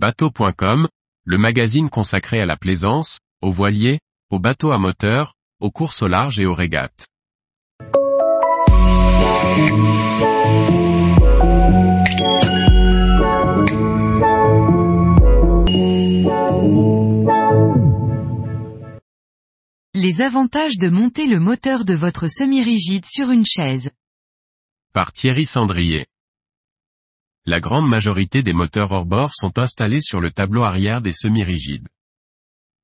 Bateau.com, le magazine consacré à la plaisance, aux voiliers, aux bateaux à moteur, aux courses au large et aux régates. Les avantages de monter le moteur de votre semi-rigide sur une chaise. Par Thierry Sandrier. La grande majorité des moteurs hors-bord sont installés sur le tableau arrière des semi-rigides.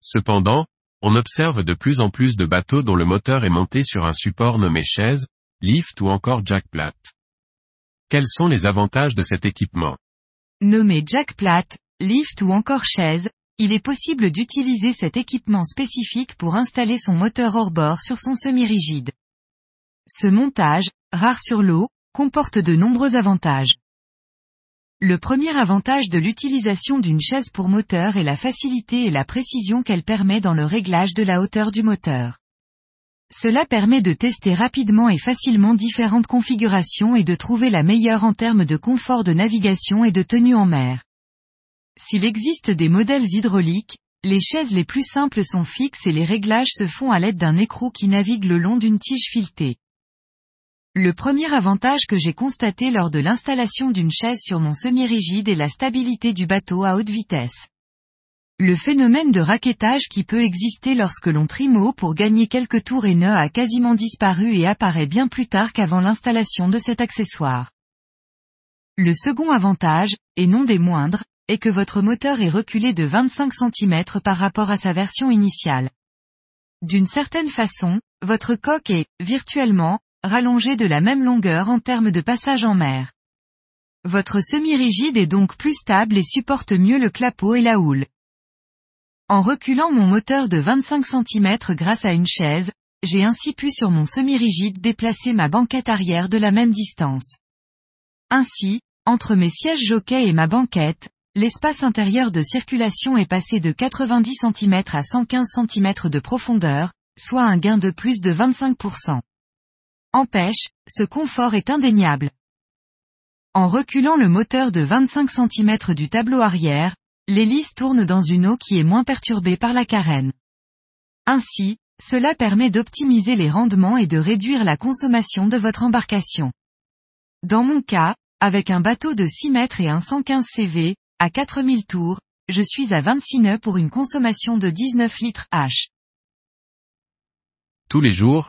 Cependant, on observe de plus en plus de bateaux dont le moteur est monté sur un support nommé chaise, lift ou encore jack plate. Quels sont les avantages de cet équipement? Nommé jack plate, lift ou encore chaise, il est possible d'utiliser cet équipement spécifique pour installer son moteur hors-bord sur son semi-rigide. Ce montage, rare sur l'eau, comporte de nombreux avantages. Le premier avantage de l'utilisation d'une chaise pour moteur est la facilité et la précision qu'elle permet dans le réglage de la hauteur du moteur. Cela permet de tester rapidement et facilement différentes configurations et de trouver la meilleure en termes de confort de navigation et de tenue en mer. S'il existe des modèles hydrauliques, les chaises les plus simples sont fixes et les réglages se font à l'aide d'un écrou qui navigue le long d'une tige filetée. Le premier avantage que j'ai constaté lors de l'installation d'une chaise sur mon semi-rigide est la stabilité du bateau à haute vitesse. Le phénomène de raquettage qui peut exister lorsque l'on haut pour gagner quelques tours et nœuds a quasiment disparu et apparaît bien plus tard qu'avant l'installation de cet accessoire. Le second avantage, et non des moindres, et que votre moteur est reculé de 25 cm par rapport à sa version initiale. D'une certaine façon, votre coque est, virtuellement, rallongée de la même longueur en termes de passage en mer. Votre semi-rigide est donc plus stable et supporte mieux le clapot et la houle. En reculant mon moteur de 25 cm grâce à une chaise, j'ai ainsi pu sur mon semi-rigide déplacer ma banquette arrière de la même distance. Ainsi, entre mes sièges jockey et ma banquette, l'espace intérieur de circulation est passé de 90 cm à 115 cm de profondeur, soit un gain de plus de 25%. Empêche, ce confort est indéniable. En reculant le moteur de 25 cm du tableau arrière, l'hélice tourne dans une eau qui est moins perturbée par la carène. Ainsi, cela permet d'optimiser les rendements et de réduire la consommation de votre embarcation. Dans mon cas, avec un bateau de 6 mètres et un 115 CV, à 4000 tours, je suis à 26 nœuds pour une consommation de 19 litres H. Tous les jours,